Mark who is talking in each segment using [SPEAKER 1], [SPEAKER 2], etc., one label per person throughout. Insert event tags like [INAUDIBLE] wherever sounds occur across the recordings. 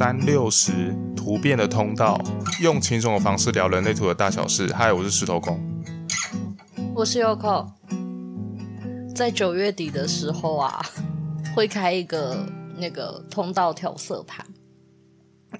[SPEAKER 1] 三六十突变的通道，用轻松的方式聊人类图的大小事。嗨，我是石头公，
[SPEAKER 2] 我是 Yoko。在九月底的时候啊，会开一个那个通道调色盘。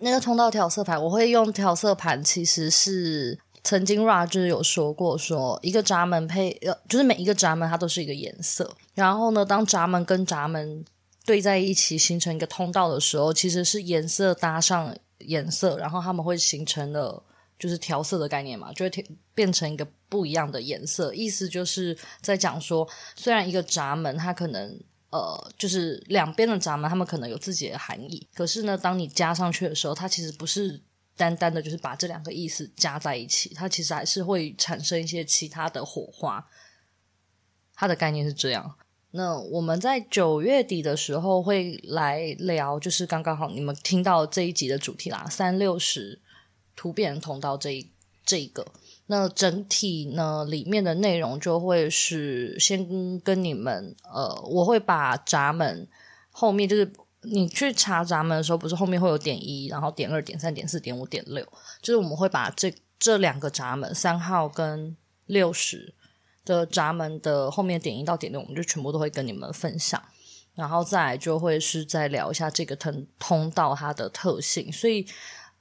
[SPEAKER 2] 那个通道调色盘，我会用调色盘，其实是曾经 Ra 就是有说过说，说一个闸门配呃，就是每一个闸门它都是一个颜色。然后呢，当闸门跟闸门对在一起形成一个通道的时候，其实是颜色搭上颜色，然后他们会形成了就是调色的概念嘛，就会变成一个不一样的颜色。意思就是在讲说，虽然一个闸门它可能呃就是两边的闸门，他们可能有自己的含义，可是呢，当你加上去的时候，它其实不是单单的就是把这两个意思加在一起，它其实还是会产生一些其他的火花。它的概念是这样。那我们在九月底的时候会来聊，就是刚刚好你们听到这一集的主题啦，三六十突变通道这一这一个。那整体呢里面的内容就会是先跟你们呃，我会把闸门后面就是你去查闸门的时候，不是后面会有点一，然后点二、点三、点四、点五、点六，就是我们会把这这两个闸门三号跟六十。的闸门的后面点一到点六，我们就全部都会跟你们分享，然后再来就会是再聊一下这个通通道它的特性。所以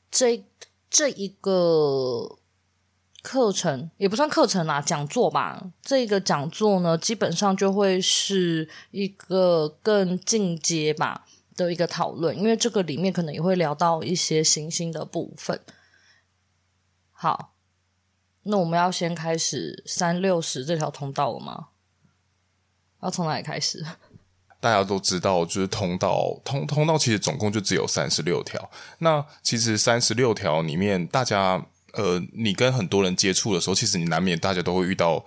[SPEAKER 2] 这这一个课程也不算课程啦，讲座吧。这个讲座呢，基本上就会是一个更进阶吧的一个讨论，因为这个里面可能也会聊到一些行星的部分。好。那我们要先开始三六十这条通道了吗？要从哪里开始？[LAUGHS]
[SPEAKER 1] 大家都知道，就是通道通通道其实总共就只有三十六条。那其实三十六条里面，大家呃，你跟很多人接触的时候，其实你难免大家都会遇到。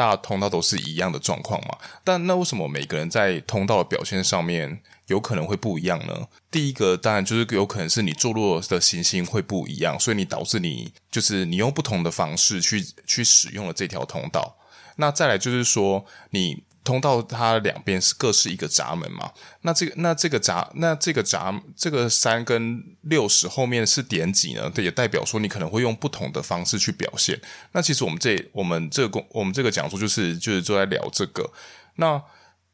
[SPEAKER 1] 大通道都是一样的状况嘛？但那为什么每个人在通道的表现上面有可能会不一样呢？第一个当然就是有可能是你坐落的行星会不一样，所以你导致你就是你用不同的方式去去使用了这条通道。那再来就是说你。通道它两边是各是一个闸门嘛？那这个那这个闸那这个闸这个三跟六十后面是点几呢？这也代表说你可能会用不同的方式去表现。那其实我们这我们这个公我们这个讲座就是就是就在聊这个。那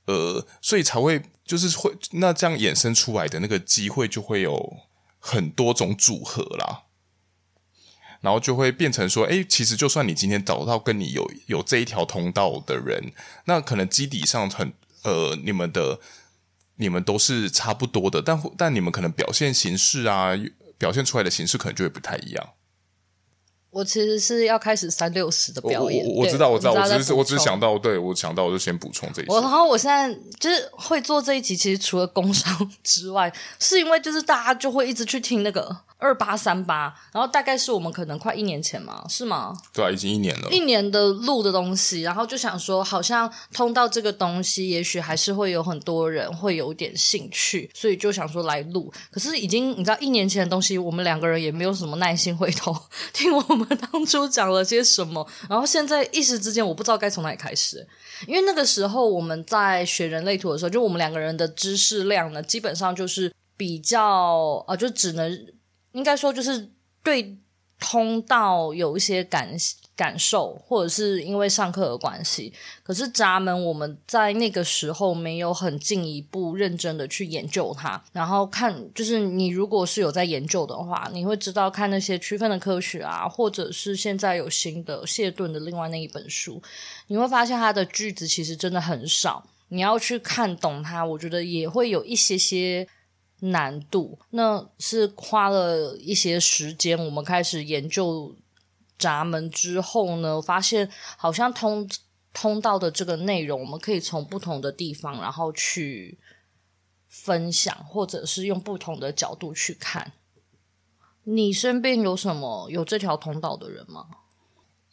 [SPEAKER 1] 呃，所以才会就是会那这样衍生出来的那个机会就会有很多种组合啦。然后就会变成说，哎，其实就算你今天找到跟你有有这一条通道的人，那可能基底上很呃，你们的你们都是差不多的，但但你们可能表现形式啊，表现出来的形式可能就会不太一样。
[SPEAKER 2] 我其实是要开始三六十的表演，
[SPEAKER 1] 我，我，我知道，我知道，我只是我只是想到，对，我想到，我就先补充这一。
[SPEAKER 2] 我然后我现在就是会做这一集，其实除了工商 [LAUGHS] 之外，是因为就是大家就会一直去听那个。二八三八，然后大概是我们可能快一年前嘛，是吗？
[SPEAKER 1] 对啊，已经一年了。
[SPEAKER 2] 一年的录的东西，然后就想说，好像通道这个东西，也许还是会有很多人会有点兴趣，所以就想说来录。可是已经你知道，一年前的东西，我们两个人也没有什么耐心回头 [LAUGHS] 听我们当初讲了些什么。[LAUGHS] 然后现在一时之间，我不知道该从哪里开始，因为那个时候我们在学人类图的时候，就我们两个人的知识量呢，基本上就是比较啊，就只能。应该说，就是对通道有一些感感受，或者是因为上课的关系。可是闸门，我们在那个时候没有很进一步认真的去研究它。然后看，就是你如果是有在研究的话，你会知道看那些区分的科学啊，或者是现在有新的谢顿的另外那一本书，你会发现它的句子其实真的很少。你要去看懂它，我觉得也会有一些些。难度，那是花了一些时间。我们开始研究闸门之后呢，发现好像通通道的这个内容，我们可以从不同的地方，然后去分享，或者是用不同的角度去看。你身边有什么有这条通道的人吗？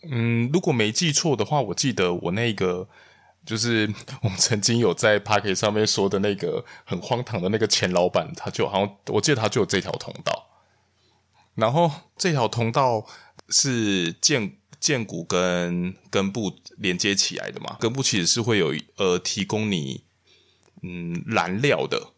[SPEAKER 1] 嗯，如果没记错的话，我记得我那个。就是我们曾经有在 Podcast 上面说的那个很荒唐的那个前老板，他就好像我记得他就有这条通道，然后这条通道是荐荐骨跟根部连接起来的嘛，根部其实是会有呃提供你嗯燃料的，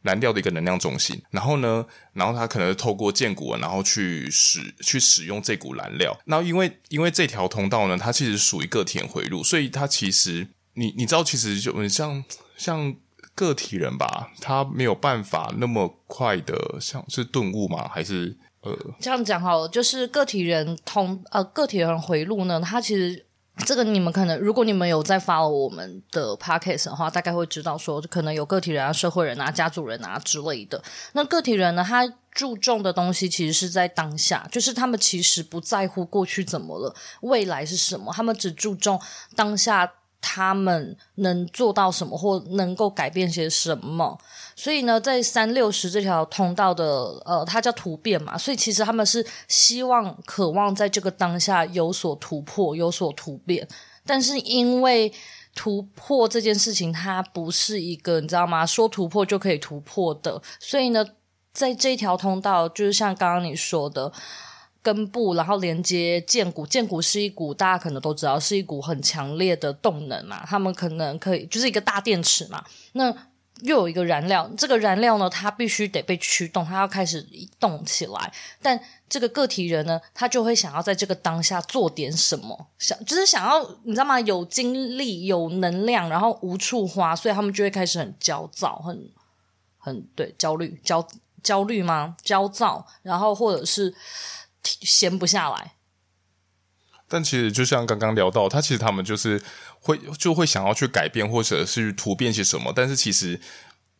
[SPEAKER 1] 燃料的一个能量中心。然后呢，然后它可能透过剑骨，然后去使去使用这股燃料。那因为因为这条通道呢，它其实属于个体回路，所以它其实你你知道，其实就像像个体人吧，他没有办法那么快的像是顿悟吗？还是呃，
[SPEAKER 2] 这样讲好了，就是个体人通呃个体人回路呢，它其实。这个你们可能，如果你们有在发我们的 podcast 的话，大概会知道说，可能有个体人啊、社会人啊、家族人啊之类的。那个体人呢，他注重的东西其实是在当下，就是他们其实不在乎过去怎么了，未来是什么，他们只注重当下。他们能做到什么，或能够改变些什么？所以呢，在三六十这条通道的，呃，它叫突变嘛。所以其实他们是希望、渴望在这个当下有所突破、有所突变。但是因为突破这件事情，它不是一个你知道吗？说突破就可以突破的。所以呢，在这条通道，就是像刚刚你说的。根部，然后连接剑骨，剑骨是一股大家可能都知道是一股很强烈的动能嘛，他们可能可以就是一个大电池嘛。那又有一个燃料，这个燃料呢，它必须得被驱动，它要开始移动起来。但这个个体人呢，他就会想要在这个当下做点什么，想就是想要你知道吗？有精力、有能量，然后无处花，所以他们就会开始很焦躁，很很对焦虑、焦焦虑吗？焦躁，然后或者是。闲不下来，
[SPEAKER 1] 但其实就像刚刚聊到，他其实他们就是会就会想要去改变，或者是突变些什么。但是其实，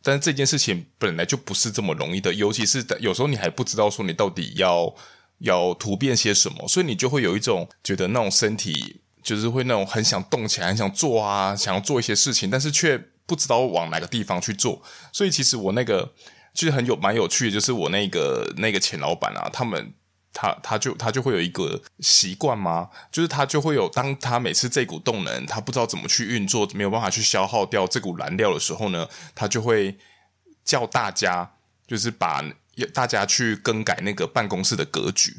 [SPEAKER 1] 但是这件事情本来就不是这么容易的，尤其是有时候你还不知道说你到底要要突变些什么，所以你就会有一种觉得那种身体就是会那种很想动起来，很想做啊，想要做一些事情，但是却不知道往哪个地方去做。所以其实我那个其实很有蛮有趣的，就是我那个那个前老板啊，他们。他他就他就会有一个习惯吗？就是他就会有，当他每次这股动能他不知道怎么去运作，没有办法去消耗掉这股燃料的时候呢，他就会叫大家，就是把大家去更改那个办公室的格局。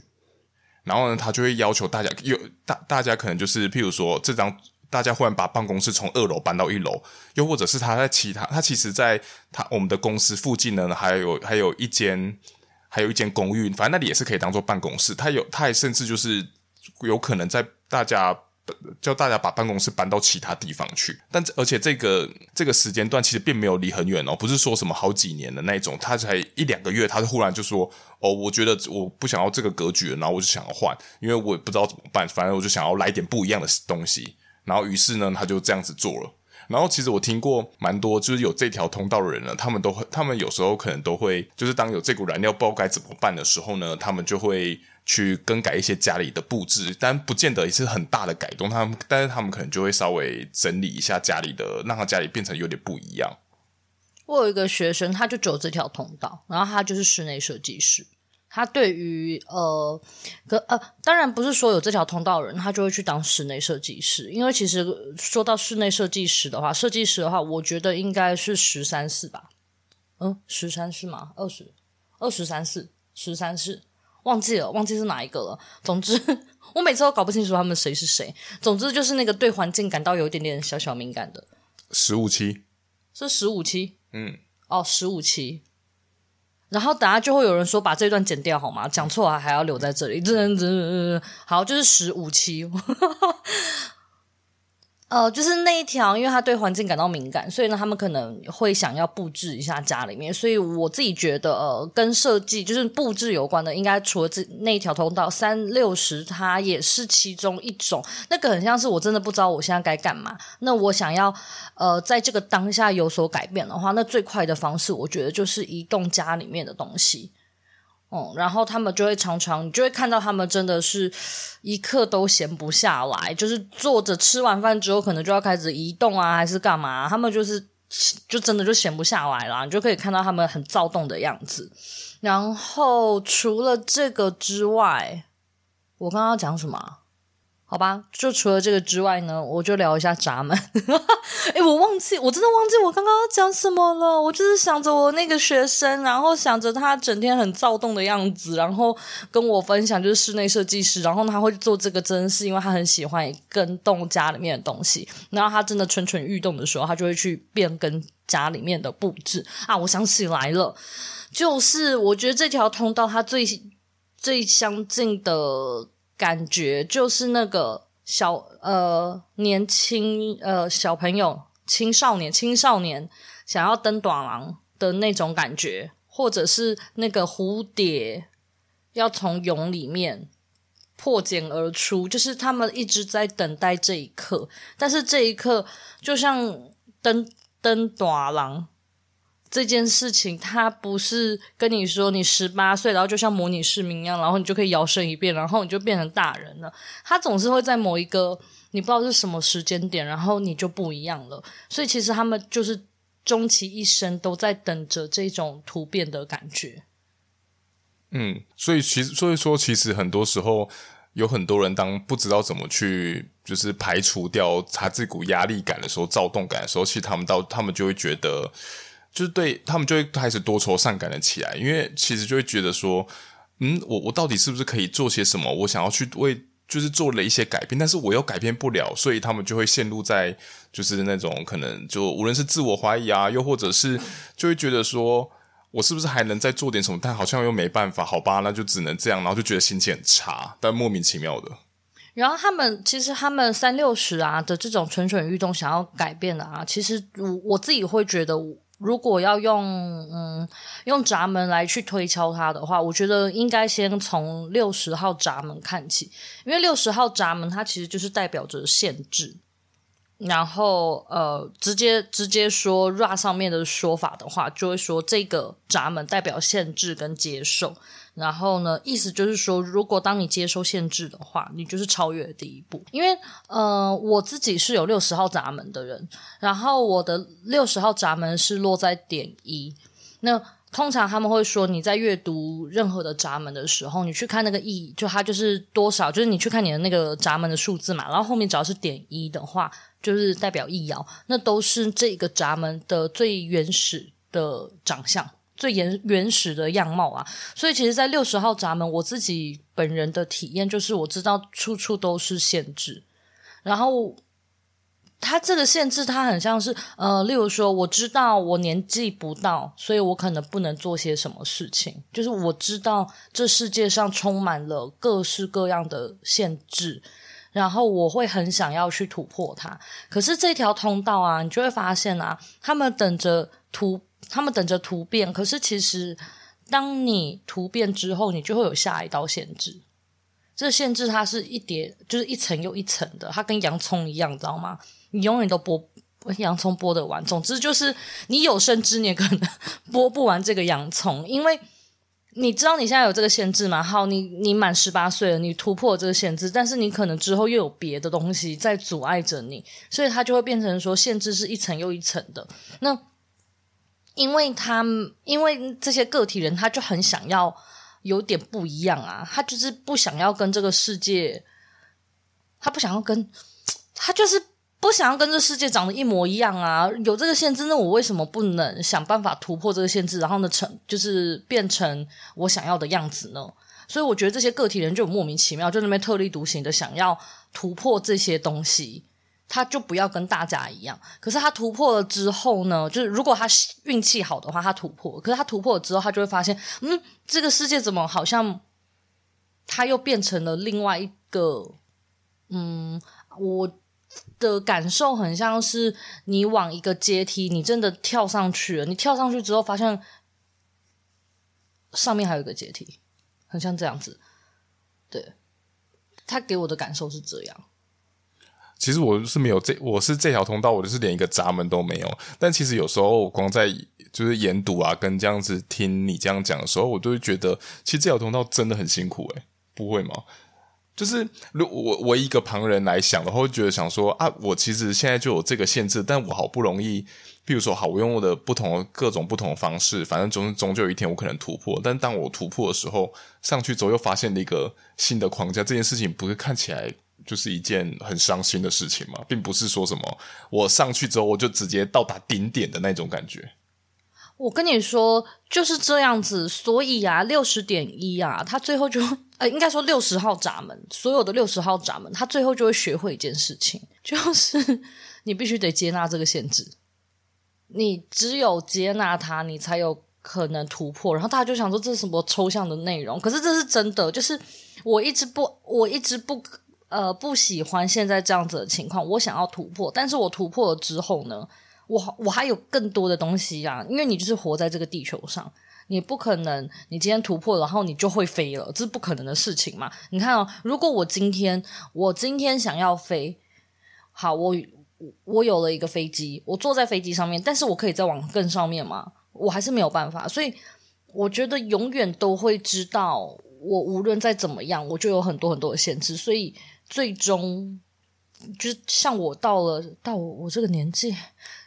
[SPEAKER 1] 然后呢，他就会要求大家有大大家可能就是譬如说，这张大家忽然把办公室从二楼搬到一楼，又或者是他在其他他其实在他我们的公司附近呢，还有还有一间。还有一间公寓，反正那里也是可以当做办公室。他有，他还甚至就是有可能在大家叫大家把办公室搬到其他地方去。但而且这个这个时间段其实并没有离很远哦，不是说什么好几年的那种。他才一两个月，他就忽然就说：“哦，我觉得我不想要这个格局了，然后我就想要换，因为我也不知道怎么办。反正我就想要来点不一样的东西。然后于是呢，他就这样子做了。”然后其实我听过蛮多，就是有这条通道的人呢，他们都会，他们有时候可能都会，就是当有这股燃料不知道该怎么办的时候呢，他们就会去更改一些家里的布置，但不见得也是很大的改动，他们，但是他们可能就会稍微整理一下家里的，让他家里变成有点不一样。
[SPEAKER 2] 我有一个学生，他就走这条通道，然后他就是室内设计师。他对于呃，可呃，当然不是说有这条通道的人，他就会去当室内设计师。因为其实说到室内设计师的话，设计师的话，我觉得应该是十三四吧。嗯，十三四吗？二十二十三四十三四，忘记了，忘记是哪一个了。总之，[LAUGHS] 我每次都搞不清楚他们谁是谁。总之就是那个对环境感到有一点点小小敏感的。
[SPEAKER 1] 十五期
[SPEAKER 2] 是十五期，
[SPEAKER 1] 嗯，
[SPEAKER 2] 哦，十五期。然后等下就会有人说把这段剪掉好吗？讲错了还要留在这里，真真真好，就是十五期。呃，就是那一条，因为他对环境感到敏感，所以呢，他们可能会想要布置一下家里面。所以我自己觉得，呃，跟设计就是布置有关的，应该除了这那一条通道三六十，它也是其中一种。那个很像是我真的不知道我现在该干嘛。那我想要呃，在这个当下有所改变的话，那最快的方式，我觉得就是移动家里面的东西。嗯，然后他们就会常常，你就会看到他们真的是一刻都闲不下来，就是坐着吃完饭之后，可能就要开始移动啊，还是干嘛？他们就是就真的就闲不下来啦，你就可以看到他们很躁动的样子。然后除了这个之外，我刚刚讲什么？好吧，就除了这个之外呢，我就聊一下闸门。[LAUGHS] 哎，我忘记，我真的忘记我刚刚要讲什么了。我就是想着我那个学生，然后想着他整天很躁动的样子，然后跟我分享就是室内设计师，然后他会做这个，真是因为他很喜欢跟动家里面的东西。然后他真的蠢蠢欲动的时候，他就会去变更家里面的布置啊。我想起来了，就是我觉得这条通道它最最相近的。感觉就是那个小呃年轻呃小朋友青少年青少年想要登短廊的那种感觉，或者是那个蝴蝶要从蛹里面破茧而出，就是他们一直在等待这一刻，但是这一刻就像登登短廊。这件事情，他不是跟你说你十八岁，然后就像模拟市民一样，然后你就可以摇身一变，然后你就变成大人了。他总是会在某一个你不知道是什么时间点，然后你就不一样了。所以其实他们就是终其一生都在等着这种突变的感觉。
[SPEAKER 1] 嗯，所以其实所以说，其实很多时候有很多人当不知道怎么去就是排除掉他这股压力感的时候、躁动感的时候，其实他们到他们就会觉得。就是对他们就会开始多愁善感的起来，因为其实就会觉得说，嗯，我我到底是不是可以做些什么？我想要去为就是做了一些改变，但是我又改变不了，所以他们就会陷入在就是那种可能就无论是自我怀疑啊，又或者是就会觉得说我是不是还能再做点什么？但好像又没办法，好吧，那就只能这样，然后就觉得心情很差，但莫名其妙的。
[SPEAKER 2] 然后他们其实他们三六十啊的这种蠢蠢欲动想要改变的啊，其实我我自己会觉得。如果要用嗯用闸门来去推敲它的话，我觉得应该先从六十号闸门看起，因为六十号闸门它其实就是代表着限制。然后呃，直接直接说 Ra 上面的说法的话，就会说这个闸门代表限制跟接受。然后呢，意思就是说，如果当你接受限制的话，你就是超越第一步。因为呃，我自己是有六十号闸门的人，然后我的六十号闸门是落在点一。那通常他们会说，你在阅读任何的闸门的时候，你去看那个意义，就它就是多少，就是你去看你的那个闸门的数字嘛，然后后面只要是点一的话，就是代表易爻，那都是这个闸门的最原始的长相。最原原始的样貌啊，所以其实，在六十号闸门，我自己本人的体验就是，我知道处处都是限制，然后它这个限制，它很像是呃，例如说，我知道我年纪不到，所以我可能不能做些什么事情，就是我知道这世界上充满了各式各样的限制，然后我会很想要去突破它，可是这条通道啊，你就会发现啊，他们等着突。他们等着突变，可是其实，当你突变之后，你就会有下一道限制。这限制它是一叠，就是一层又一层的，它跟洋葱一样，知道吗？你永远都剥洋葱剥得完。总之就是，你有生之年可能 [LAUGHS] 剥不完这个洋葱，因为你知道你现在有这个限制吗？好，你你满十八岁了，你突破这个限制，但是你可能之后又有别的东西在阻碍着你，所以它就会变成说，限制是一层又一层的。那因为他，因为这些个体人，他就很想要有点不一样啊，他就是不想要跟这个世界，他不想要跟，他就是不想要跟这世界长得一模一样啊。有这个限制，那我为什么不能想办法突破这个限制，然后呢，成就是变成我想要的样子呢？所以我觉得这些个体人就莫名其妙，就那边特立独行的想要突破这些东西。他就不要跟大家一样，可是他突破了之后呢？就是如果他运气好的话，他突破；可是他突破了之后，他就会发现，嗯，这个世界怎么好像他又变成了另外一个？嗯，我的感受很像是你往一个阶梯，你真的跳上去了，你跳上去之后，发现上面还有一个阶梯，很像这样子。对，他给我的感受是这样。
[SPEAKER 1] 其实我是没有这，我是这条通道，我就是连一个闸门都没有。但其实有时候我光在就是研读啊，跟这样子听你这样讲的时候，我都会觉得，其实这条通道真的很辛苦诶，不会吗？就是如我我一个旁人来想的话，会觉得想说啊，我其实现在就有这个限制，但我好不容易，比如说好，我用我的不同的各种不同的方式，反正终终究有一天我可能突破。但当我突破的时候，上去之后又发现了一个新的框架，这件事情不是看起来。就是一件很伤心的事情嘛，并不是说什么我上去之后我就直接到达顶点的那种感觉。
[SPEAKER 2] 我跟你说就是这样子，所以啊，六十点一啊，他最后就呃，应该说六十号闸门，所有的六十号闸门，他最后就会学会一件事情，[LAUGHS] 就是你必须得接纳这个限制，你只有接纳它，你才有可能突破。然后大家就想说这是什么抽象的内容，可是这是真的，就是我一直不，我一直不呃不喜欢现在这样子的情况，我想要突破，但是我突破了之后呢？我我还有更多的东西啊，因为你就是活在这个地球上，你不可能你今天突破，然后你就会飞了，这是不可能的事情嘛。你看哦，如果我今天我今天想要飞，好，我我有了一个飞机，我坐在飞机上面，但是我可以再往更上面吗？我还是没有办法，所以我觉得永远都会知道，我无论再怎么样，我就有很多很多的限制，所以最终就是像我到了到我，这个年纪。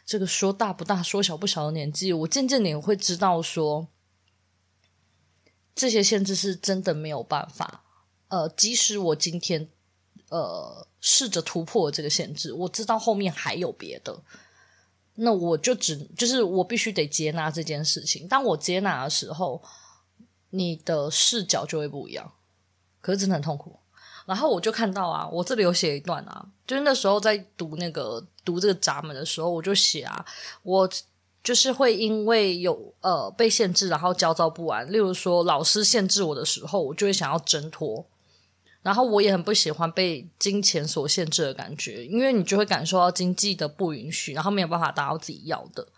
[SPEAKER 2] 这个说大不大，说小不小的年纪，我渐渐的会知道说，这些限制是真的没有办法。呃，即使我今天呃试着突破这个限制，我知道后面还有别的，那我就只就是我必须得接纳这件事情。当我接纳的时候，你的视角就会不一样，可是真的很痛苦。然后我就看到啊，我这里有写一段啊，就是那时候在读那个读这个闸门的时候，我就写啊，我就是会因为有呃被限制，然后焦躁不安。例如说，老师限制我的时候，我就会想要挣脱。然后我也很不喜欢被金钱所限制的感觉，因为你就会感受到经济的不允许，然后没有办法达到自己要的。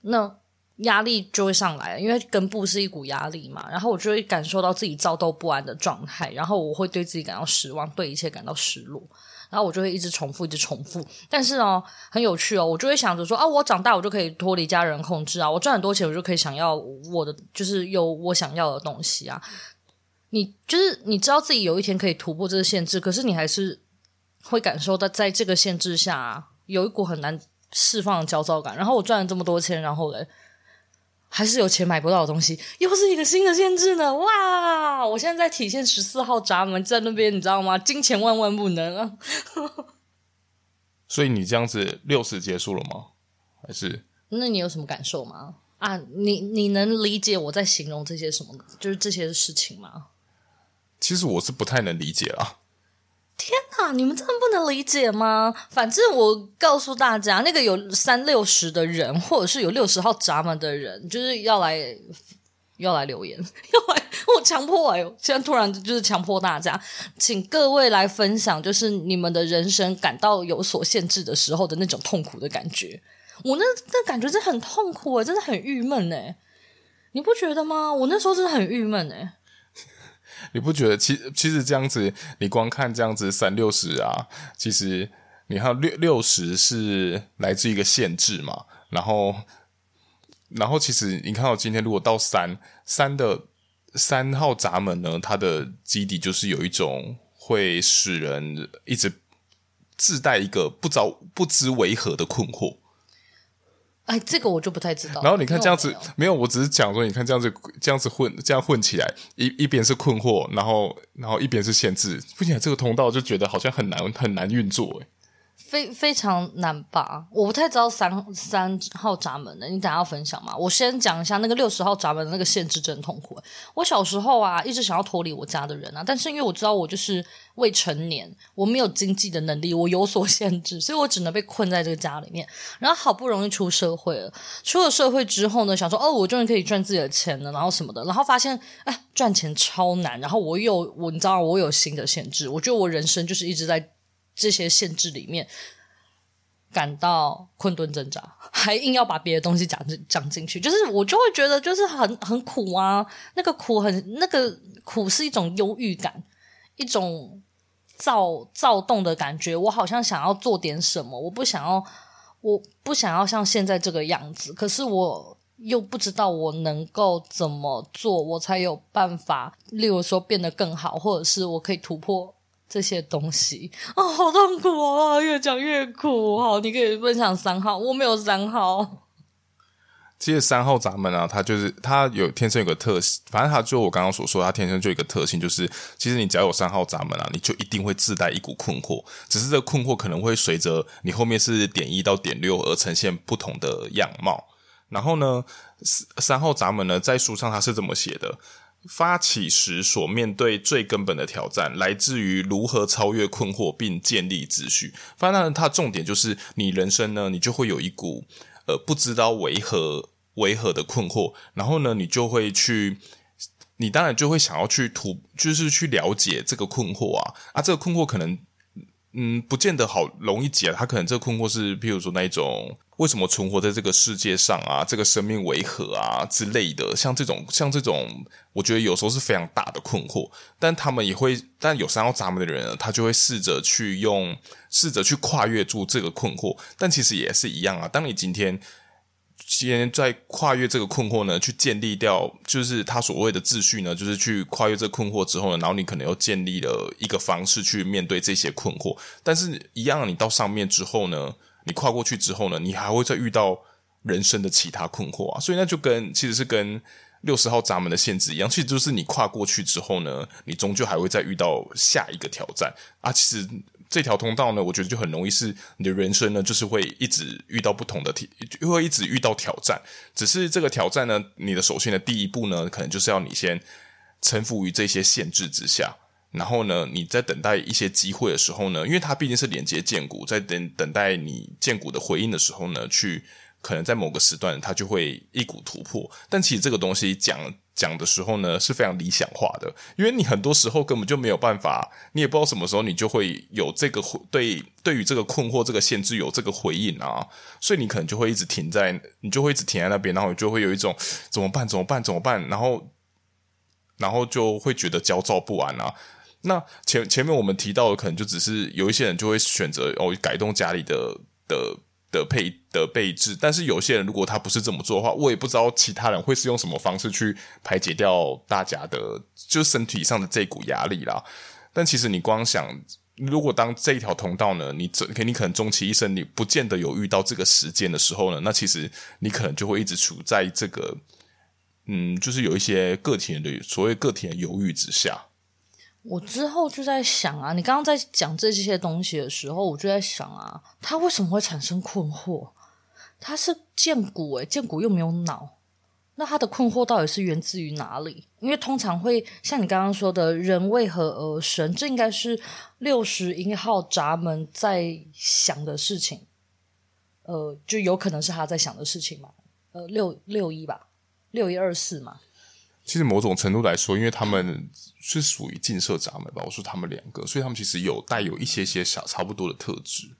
[SPEAKER 2] 那。压力就会上来，因为根部是一股压力嘛，然后我就会感受到自己躁动不安的状态，然后我会对自己感到失望，对一切感到失落，然后我就会一直重复，一直重复。但是呢，很有趣哦，我就会想着说啊，我长大我就可以脱离家人控制啊，我赚很多钱我就可以想要我的，就是有我想要的东西啊。你就是你知道自己有一天可以突破这个限制，可是你还是会感受到在这个限制下，有一股很难释放的焦躁感。然后我赚了这么多钱，然后嘞。还是有钱买不到的东西，又是一个新的限制呢！哇，我现在在体现十四号闸门在那边，你知道吗？金钱万万不能啊！[LAUGHS]
[SPEAKER 1] 所以你这样子六十结束了吗？还是？
[SPEAKER 2] 那你有什么感受吗？啊，你你能理解我在形容这些什么，就是这些事情吗？
[SPEAKER 1] 其实我是不太能理解啊。
[SPEAKER 2] 天哪，你们真的不能理解吗？反正我告诉大家，那个有三六十的人，或者是有六十号闸门的人，就是要来要来留言，[LAUGHS] 要来我强迫哎，现在突然就是强迫大家，请各位来分享，就是你们的人生感到有所限制的时候的那种痛苦的感觉。我那那感觉真的很痛苦，真的很郁闷哎，你不觉得吗？我那时候真的很郁闷哎。
[SPEAKER 1] 你不觉得其其实这样子，你光看这样子三六十啊，其实你看六六十是来自一个限制嘛，然后然后其实你看到今天如果到三三的三号闸门呢，它的基底就是有一种会使人一直自带一个不着不知为何的困惑。
[SPEAKER 2] 哎，这个我就不太知道。
[SPEAKER 1] 然后你看这样子，没有，我只是讲说，你看这样子，这样子混，这样混起来，一一边是困惑，然后然后一边是限制，不然这个通道就觉得好像很难很难运作，哎。
[SPEAKER 2] 非非常难吧？我不太知道三三号闸门的，你等下要分享吗？我先讲一下那个六十号闸门的那个限制真痛苦。我小时候啊，一直想要脱离我家的人啊，但是因为我知道我就是未成年，我没有经济的能力，我有所限制，所以我只能被困在这个家里面。然后好不容易出社会了，出了社会之后呢，想说哦，我终于可以赚自己的钱了，然后什么的，然后发现哎，赚钱超难。然后我有我，你知道我有新的限制，我觉得我人生就是一直在。这些限制里面感到困顿挣扎，[LAUGHS] 还硬要把别的东西讲进讲进去，就是我就会觉得就是很很苦啊，那个苦很那个苦是一种忧郁感，一种躁躁动的感觉。我好像想要做点什么，我不想要，我不想要像现在这个样子，可是我又不知道我能够怎么做，我才有办法，例如说变得更好，或者是我可以突破。这些东西啊、哦，好痛苦啊！越讲越苦。好，你可以分享三号，我没有三号。
[SPEAKER 1] 其实三号闸门啊，它就是它有天生有个特性，反正它就我刚刚所说，它天生就有一个特性，就是其实你只要有三号闸门啊，你就一定会自带一股困惑，只是这个困惑可能会随着你后面是点一到点六而呈现不同的样貌。然后呢，三号闸门呢，在书上它是这么写的：发起时所面对最根本的挑战，来自于如何超越困惑并建立秩序。反正它重点就是，你人生呢，你就会有一股呃不知道为何。为何的困惑，然后呢，你就会去，你当然就会想要去图，就是去了解这个困惑啊啊，这个困惑可能，嗯，不见得好容易解，他可能这个困惑是，譬如说那一种为什么存活在这个世界上啊，这个生命为何啊之类的，像这种像这种，我觉得有时候是非常大的困惑，但他们也会，但有三要咱们的人，他就会试着去用，试着去跨越住这个困惑，但其实也是一样啊，当你今天。先在跨越这个困惑呢，去建立掉，就是他所谓的秩序呢，就是去跨越这个困惑之后呢，然后你可能又建立了一个方式去面对这些困惑。但是，一样，你到上面之后呢，你跨过去之后呢，你还会再遇到人生的其他困惑啊。所以，那就跟其实是跟六十号闸门的限制一样，其实就是你跨过去之后呢，你终究还会再遇到下一个挑战啊。其实。这条通道呢，我觉得就很容易是你的人生呢，就是会一直遇到不同的挑，会一直遇到挑战。只是这个挑战呢，你的首先的第一步呢，可能就是要你先臣服于这些限制之下，然后呢，你在等待一些机会的时候呢，因为它毕竟是连接荐骨，在等等待你荐骨的回应的时候呢，去可能在某个时段它就会一股突破。但其实这个东西讲。讲的时候呢，是非常理想化的，因为你很多时候根本就没有办法，你也不知道什么时候你就会有这个对对于这个困惑、这个限制有这个回应啊，所以你可能就会一直停在，你就会一直停在那边，然后你就会有一种怎么办？怎么办？怎么办？然后然后就会觉得焦躁不安啊。那前前面我们提到的，可能就只是有一些人就会选择哦改动家里的的。的配的配置，但是有些人如果他不是这么做的话，我也不知道其他人会是用什么方式去排解掉大家的，就身体上的这股压力啦。但其实你光想，如果当这一条通道呢，你这你可能终其一生你不见得有遇到这个时间的时候呢，那其实你可能就会一直处在这个，嗯，就是有一些个体人的所谓个体的犹豫之下。
[SPEAKER 2] 我之后就在想啊，你刚刚在讲这些东西的时候，我就在想啊，他为什么会产生困惑？他是荐骨诶，荐骨又没有脑，那他的困惑到底是源自于哪里？因为通常会像你刚刚说的，人为何而生？这应该是六十一号闸门在想的事情，呃，就有可能是他在想的事情嘛？呃，六六一吧，六一二四嘛。
[SPEAKER 1] 其实某种程度来说，因为他们 [LAUGHS] 是属于近摄闸门吧，我说他们两个，所以他们其实有带有一些些小差不多的特质。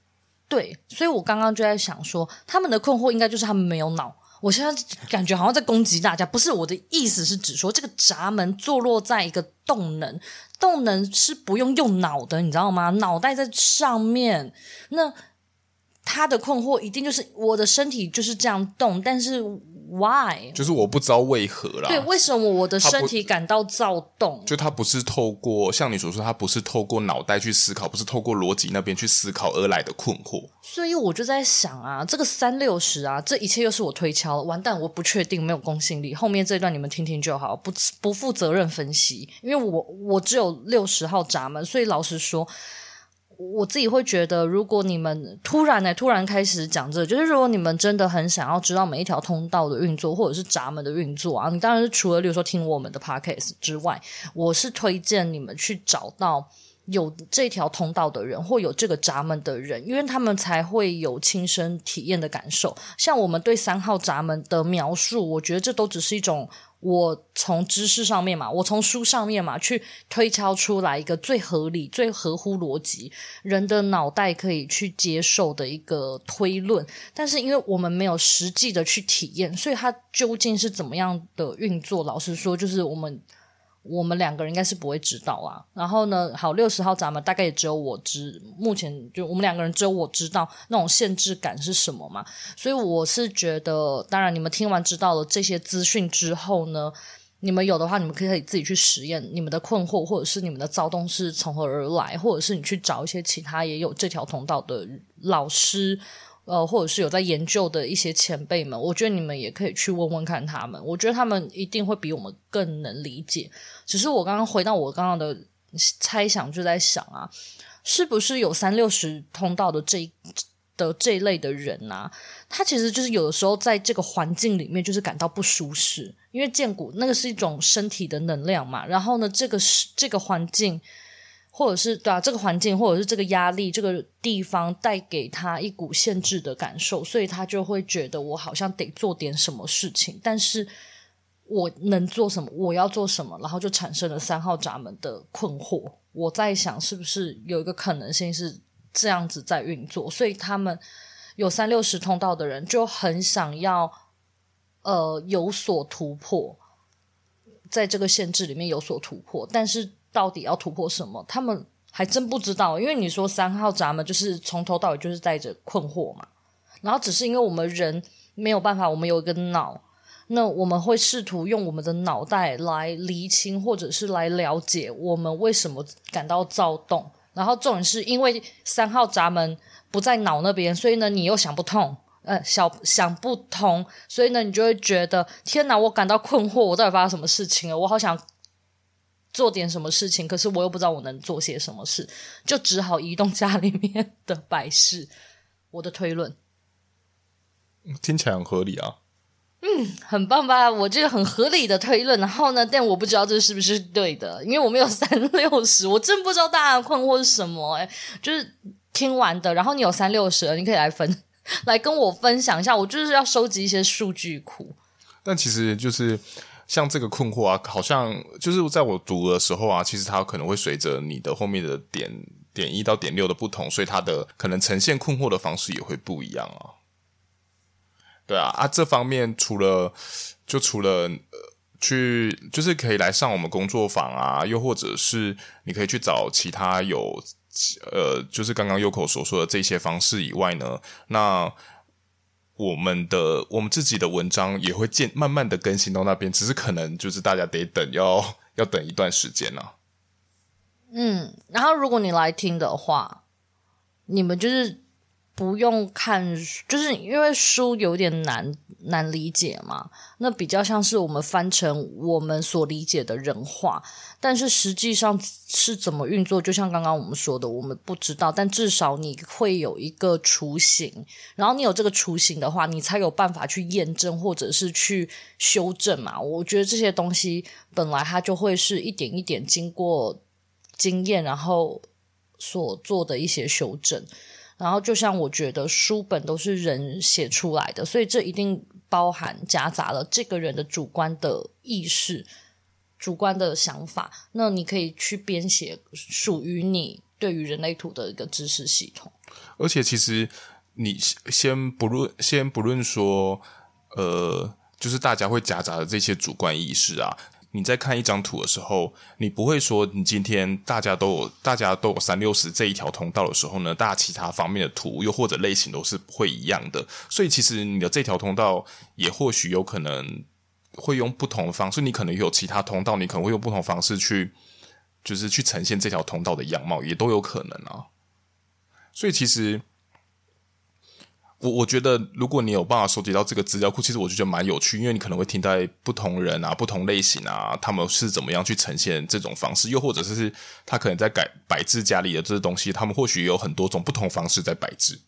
[SPEAKER 2] 对，所以我刚刚就在想说，他们的困惑应该就是他们没有脑。我现在感觉好像在攻击大家，不是，我的意思是指说，这个闸门坐落在一个动能，动能是不用用脑的，你知道吗？脑袋在上面，那他的困惑一定就是我的身体就是这样动，但是。Why？
[SPEAKER 1] 就是我不知道为何啦。
[SPEAKER 2] 对，为什么我的身体感到躁动？
[SPEAKER 1] 就它不是透过像你所说，它不是透过脑袋去思考，不是透过逻辑那边去思考而来的困惑。
[SPEAKER 2] 所以我就在想啊，这个三六十啊，这一切又是我推敲了，完蛋，我不确定，没有公信力。后面这一段你们听听就好，不不负责任分析，因为我我只有六十号闸门，所以老实说。我自己会觉得，如果你们突然呢，突然开始讲这，就是如果你们真的很想要知道每一条通道的运作，或者是闸门的运作啊，你当然是除了，比如说听我们的 podcast 之外，我是推荐你们去找到有这条通道的人，或有这个闸门的人，因为他们才会有亲身体验的感受。像我们对三号闸门的描述，我觉得这都只是一种。我从知识上面嘛，我从书上面嘛去推敲出来一个最合理、最合乎逻辑、人的脑袋可以去接受的一个推论。但是因为我们没有实际的去体验，所以它究竟是怎么样的运作？老实说，就是我们。我们两个人应该是不会知道啊。然后呢，好，六十号闸门大概也只有我知，目前就我们两个人只有我知道那种限制感是什么嘛。所以我是觉得，当然你们听完知道了这些资讯之后呢，你们有的话，你们可以自己去实验你们的困惑，或者是你们的躁动是从何而来，或者是你去找一些其他也有这条通道的老师呃，或者是有在研究的一些前辈们，我觉得你们也可以去问问看他们，我觉得他们一定会比我们更能理解。只是我刚刚回到我刚刚的猜想，就在想啊，是不是有三六十通道的这的这一类的人啊，他其实就是有的时候在这个环境里面就是感到不舒适，因为荐骨那个是一种身体的能量嘛，然后呢，这个是这个环境。或者是对啊，这个环境或者是这个压力，这个地方带给他一股限制的感受，所以他就会觉得我好像得做点什么事情，但是我能做什么？我要做什么？然后就产生了三号闸门的困惑。我在想，是不是有一个可能性是这样子在运作？所以他们有三六十通道的人就很想要呃有所突破，在这个限制里面有所突破，但是。到底要突破什么？他们还真不知道，因为你说三号闸门就是从头到尾就是带着困惑嘛。然后只是因为我们人没有办法，我们有一个脑，那我们会试图用我们的脑袋来厘清，或者是来了解我们为什么感到躁动。然后重点是因为三号闸门不在脑那边，所以呢，你又想不通，呃，想想不通，所以呢，你就会觉得天哪，我感到困惑，我到底发生什么事情了？我好想。做点什么事情，可是我又不知道我能做些什么事，就只好移动家里面的摆饰。我的推论
[SPEAKER 1] 听起来很合理啊，
[SPEAKER 2] 嗯，很棒吧？我这个很合理的推论，然后呢，但我不知道这是不是对的，因为我没有三六十，我真不知道大家的困惑是什么。哎，就是听完的，然后你有三六十，你可以来分，[LAUGHS] 来跟我分享一下。我就是要收集一些数据库，
[SPEAKER 1] 但其实就是。像这个困惑啊，好像就是在我读的时候啊，其实它可能会随着你的后面的点点一到点六的不同，所以它的可能呈现困惑的方式也会不一样啊。对啊，啊，这方面除了就除了去，就是可以来上我们工作坊啊，又或者是你可以去找其他有呃，就是刚刚 Yoko 所说的这些方式以外呢，那。我们的我们自己的文章也会渐慢慢的更新到那边，只是可能就是大家得等，要 [LAUGHS] 要等一段时间啊。
[SPEAKER 2] 嗯，然后如果你来听的话，你们就是。不用看，就是因为书有点难难理解嘛。那比较像是我们翻成我们所理解的人话，但是实际上是怎么运作，就像刚刚我们说的，我们不知道。但至少你会有一个雏形，然后你有这个雏形的话，你才有办法去验证或者是去修正嘛。我觉得这些东西本来它就会是一点一点经过经验，然后所做的一些修正。然后，就像我觉得书本都是人写出来的，所以这一定包含夹杂了这个人的主观的意识、主观的想法。那你可以去编写属于你对于人类图的一个知识系统。
[SPEAKER 1] 而且，其实你先不论，先不论说，呃，就是大家会夹杂的这些主观意识啊。你在看一张图的时候，你不会说你今天大家都有大家都有三六十这一条通道的时候呢，大家其他方面的图又或者类型都是不会一样的。所以其实你的这条通道也或许有可能会用不同的方式，你可能有其他通道，你可能会用不同方式去，就是去呈现这条通道的样貌，也都有可能啊。所以其实。我我觉得，如果你有办法收集到这个资料库，其实我就觉得蛮有趣，因为你可能会听到不同人啊、不同类型啊，他们是怎么样去呈现这种方式，又或者是他可能在改摆置家里的这些东西，他们或许有很多种不同方式在摆置。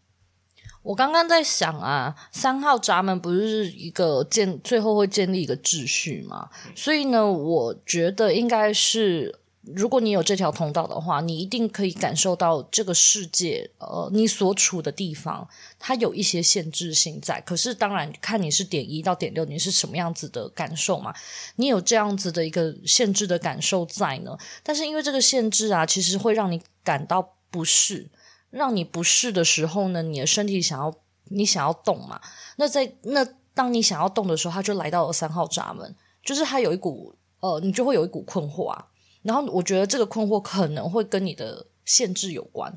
[SPEAKER 2] 我刚刚在想啊，三号闸门不是一个建，最后会建立一个秩序嘛？所以呢，我觉得应该是。如果你有这条通道的话，你一定可以感受到这个世界，呃，你所处的地方，它有一些限制性在。可是，当然看你是点一到点六，你是什么样子的感受嘛？你有这样子的一个限制的感受在呢？但是因为这个限制啊，其实会让你感到不适，让你不适的时候呢，你的身体想要你想要动嘛？那在那当你想要动的时候，它就来到了三号闸门，就是它有一股呃，你就会有一股困惑啊。然后我觉得这个困惑可能会跟你的限制有关，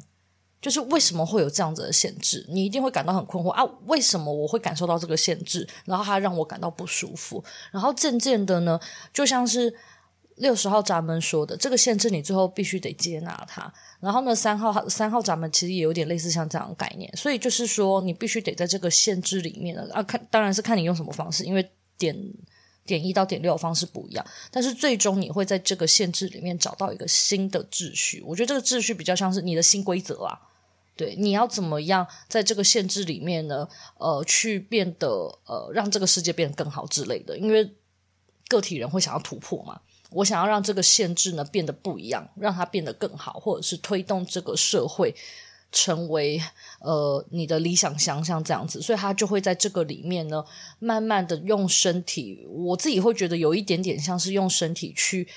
[SPEAKER 2] 就是为什么会有这样子的限制？你一定会感到很困惑啊！为什么我会感受到这个限制？然后它让我感到不舒服。然后渐渐的呢，就像是六十号闸门说的，这个限制你最后必须得接纳它。然后呢，三号三号闸门其实也有点类似像这样的概念，所以就是说你必须得在这个限制里面呢啊，看当然是看你用什么方式，因为点点一到点六的方式不一样，但是最终你会在这个限制里面找到一个新的秩序。我觉得这个秩序比较像是你的新规则啊。对，你要怎么样在这个限制里面呢？呃，去变得呃，让这个世界变得更好之类的。因为个体人会想要突破嘛，我想要让这个限制呢变得不一样，让它变得更好，或者是推动这个社会成为呃你的理想想象这样子。所以他就会在这个里面呢，慢慢的用身体，我自己会觉得有一点点像是用身体去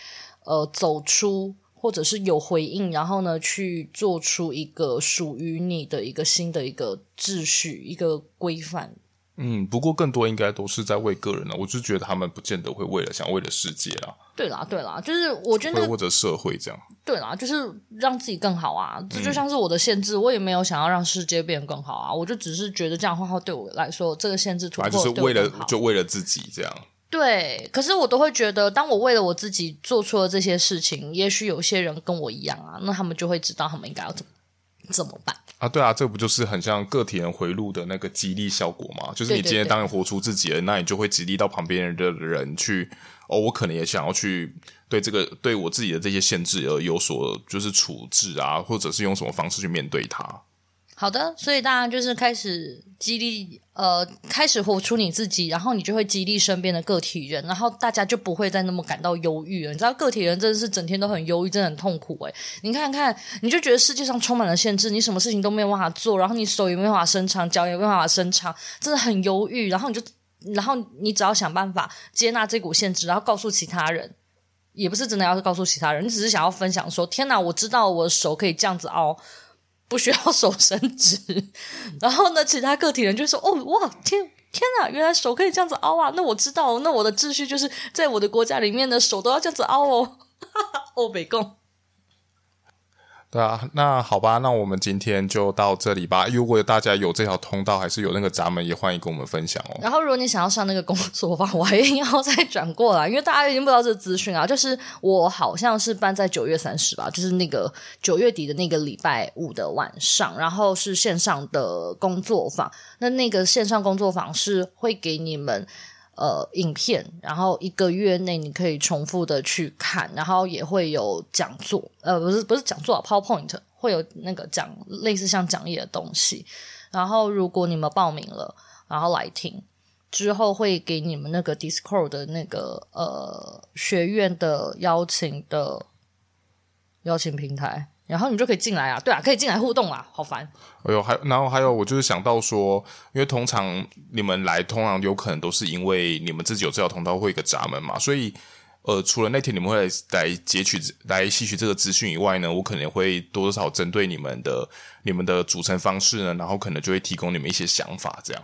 [SPEAKER 2] 呃走出。或者是有回应，然后呢，去做出一个属于你的一个新的一个秩序、一个规范。
[SPEAKER 1] 嗯，不过更多应该都是在为个人了。我就觉得他们不见得会为了想为了世界啊。
[SPEAKER 2] 对啦，对啦，就是我觉得、那个、
[SPEAKER 1] 或者社会这样。
[SPEAKER 2] 对啦，就是让自己更好啊。这就像是我的限制，嗯、我也没有想要让世界变得更好啊。我就只是觉得这样的话对我来说，这个限制突破
[SPEAKER 1] 就是为了就为了自己这样。
[SPEAKER 2] 对，可是我都会觉得，当我为了我自己做出了这些事情，也许有些人跟我一样啊，那他们就会知道他们应该要怎么怎么办
[SPEAKER 1] 啊？对啊，这不就是很像个体人回路的那个激励效果吗？就是你今天当你活出自己了，对对对，那你就会激励到旁边的人去。哦，我可能也想要去对这个对我自己的这些限制而有所就是处置啊，或者是用什么方式去面对它。
[SPEAKER 2] 好的，所以大家就是开始激励，呃，开始活出你自己，然后你就会激励身边的个体人，然后大家就不会再那么感到忧郁了。你知道，个体人真的是整天都很忧郁，真的很痛苦诶。你看看，你就觉得世界上充满了限制，你什么事情都没有办法做，然后你手也没有办法伸长，脚也没办法伸长，真的很忧郁。然后你就，然后你只要想办法接纳这股限制，然后告诉其他人，也不是真的要告诉其他人，你只是想要分享说：天哪，我知道我的手可以这样子凹。不需要 [LAUGHS] 手伸直，然后呢，其他个体人就说：“哦，哇，天天哪，原来手可以这样子凹啊！那我知道，那我的秩序就是在我的国家里面的手都要这样子凹哦。哈哈”欧美共。
[SPEAKER 1] 对啊，那好吧，那我们今天就到这里吧。如果大家有这条通道，还是有那个闸门，也欢迎跟我们分享哦。
[SPEAKER 2] 然后，如果你想要上那个工作坊，我还要再转过来，因为大家已经不知道这个资讯啊。就是我好像是办在九月三十吧，就是那个九月底的那个礼拜五的晚上，然后是线上的工作坊。那那个线上工作坊是会给你们。呃，影片，然后一个月内你可以重复的去看，然后也会有讲座，呃，不是不是讲座啊，PowerPoint 会有那个讲类似像讲义的东西。然后如果你们报名了，然后来听之后，会给你们那个 Discord 的那个呃学院的邀请的邀请平台。然后你就可以进来啊，对啊，可以进来互动啊，好烦。
[SPEAKER 1] 哎呦，还然后还有，我就是想到说，因为通常你们来，通常有可能都是因为你们自己有这条通道会一个闸门嘛，所以呃，除了那天你们会来，截取、来吸取这个资讯以外呢，我可能会多多少少针对你们的、你们的组成方式呢，然后可能就会提供你们一些想法，这样。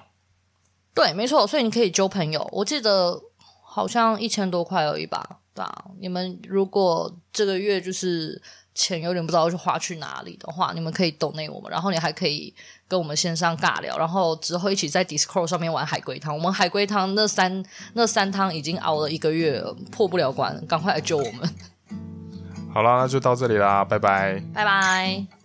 [SPEAKER 2] 对，没错，所以你可以揪朋友，我记得好像一千多块而已吧，对啊，你们如果这个月就是。钱有点不知道去花去哪里的话，你们可以 donate 我们，然后你还可以跟我们线上尬聊，然后之后一起在 Discord 上面玩海龟汤。我们海龟汤那三那三汤已经熬了一个月了，破不了关，赶快来救我们！
[SPEAKER 1] 好啦，那就到这里啦，拜拜，
[SPEAKER 2] 拜拜。